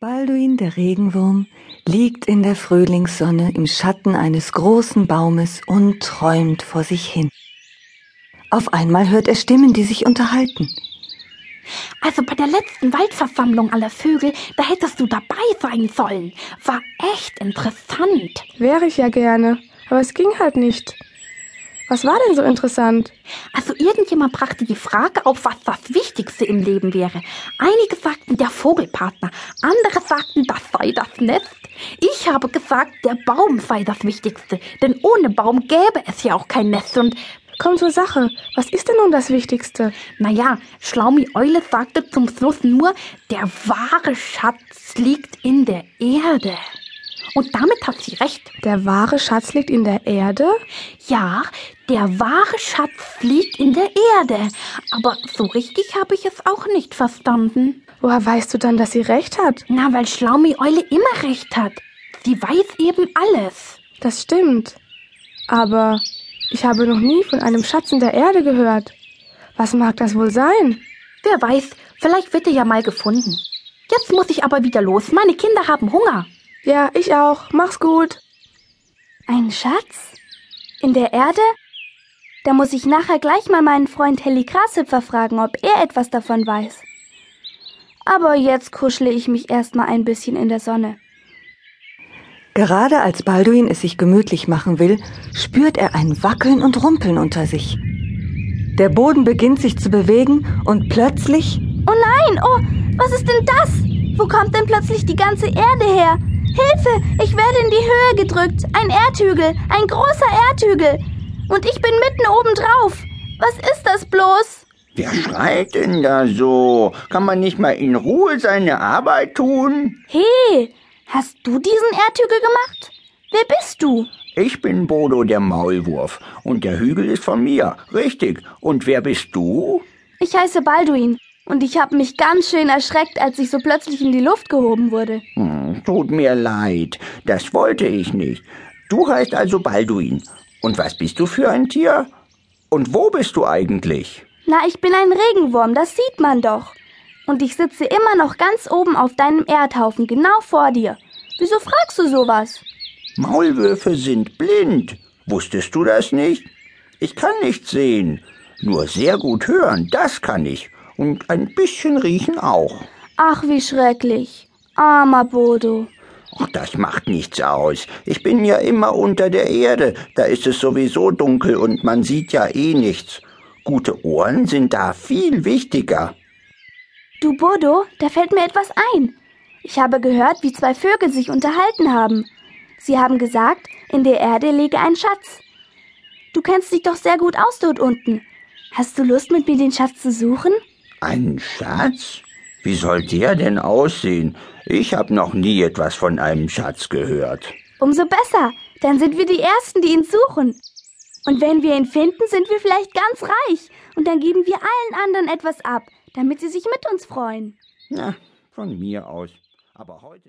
Balduin der Regenwurm liegt in der Frühlingssonne im Schatten eines großen Baumes und träumt vor sich hin. Auf einmal hört er Stimmen, die sich unterhalten. Also bei der letzten Waldversammlung aller Vögel, da hättest du dabei sein sollen. War echt interessant. Wäre ich ja gerne, aber es ging halt nicht. Was war denn so interessant? Also irgendjemand brachte die Frage auf, was das Wichtigste im Leben wäre. Einige sagten der Vogelpartner, andere sagten, das sei das Nest. Ich habe gesagt, der Baum sei das Wichtigste, denn ohne Baum gäbe es ja auch kein Nest und Komm zur Sache. Was ist denn nun das Wichtigste? naja, Schlaumi Eule sagte zum Schluss nur, der wahre Schatz liegt in der Erde. Und damit hat sie recht. Der wahre Schatz liegt in der Erde? Ja, der wahre Schatz liegt in der Erde. Aber so richtig habe ich es auch nicht verstanden. Woher weißt du dann, dass sie recht hat? Na, weil Schlaumi Eule immer recht hat. Sie weiß eben alles. Das stimmt. Aber ich habe noch nie von einem Schatz in der Erde gehört. Was mag das wohl sein? Wer weiß, vielleicht wird er ja mal gefunden. Jetzt muss ich aber wieder los. Meine Kinder haben Hunger. Ja, ich auch. Mach's gut. Ein Schatz? In der Erde? Da muss ich nachher gleich mal meinen Freund Helly Grashüpfer fragen, ob er etwas davon weiß. Aber jetzt kuschle ich mich erstmal ein bisschen in der Sonne. Gerade als Balduin es sich gemütlich machen will, spürt er ein Wackeln und Rumpeln unter sich. Der Boden beginnt sich zu bewegen und plötzlich Oh nein, oh, was ist denn das? Wo kommt denn plötzlich die ganze Erde her? Hilfe, ich werde in die Höhe gedrückt. Ein Erdhügel, ein großer Erdhügel. Und ich bin mitten oben drauf. Was ist das bloß? Wer schreit denn da so? Kann man nicht mal in Ruhe seine Arbeit tun? Hey, hast du diesen Erdhügel gemacht? Wer bist du? Ich bin Bodo der Maulwurf und der Hügel ist von mir. Richtig. Und wer bist du? Ich heiße Balduin und ich habe mich ganz schön erschreckt, als ich so plötzlich in die Luft gehoben wurde. Hm, tut mir leid. Das wollte ich nicht. Du heißt also Balduin. Und was bist du für ein Tier? Und wo bist du eigentlich? Na, ich bin ein Regenwurm, das sieht man doch. Und ich sitze immer noch ganz oben auf deinem Erdhaufen, genau vor dir. Wieso fragst du sowas? Maulwürfe sind blind. Wusstest du das nicht? Ich kann nicht sehen. Nur sehr gut hören, das kann ich. Und ein bisschen riechen auch. Ach, wie schrecklich. Armer Bodo. Ach, das macht nichts aus. Ich bin ja immer unter der Erde. Da ist es sowieso dunkel und man sieht ja eh nichts. Gute Ohren sind da viel wichtiger. Du Bodo, da fällt mir etwas ein. Ich habe gehört, wie zwei Vögel sich unterhalten haben. Sie haben gesagt, in der Erde liege ein Schatz. Du kennst dich doch sehr gut aus dort unten. Hast du Lust, mit mir den Schatz zu suchen? Ein Schatz? Wie soll der denn aussehen? Ich habe noch nie etwas von einem Schatz gehört. Umso besser. Dann sind wir die Ersten, die ihn suchen. Und wenn wir ihn finden, sind wir vielleicht ganz reich. Und dann geben wir allen anderen etwas ab, damit sie sich mit uns freuen. Na, von mir aus. Aber heute.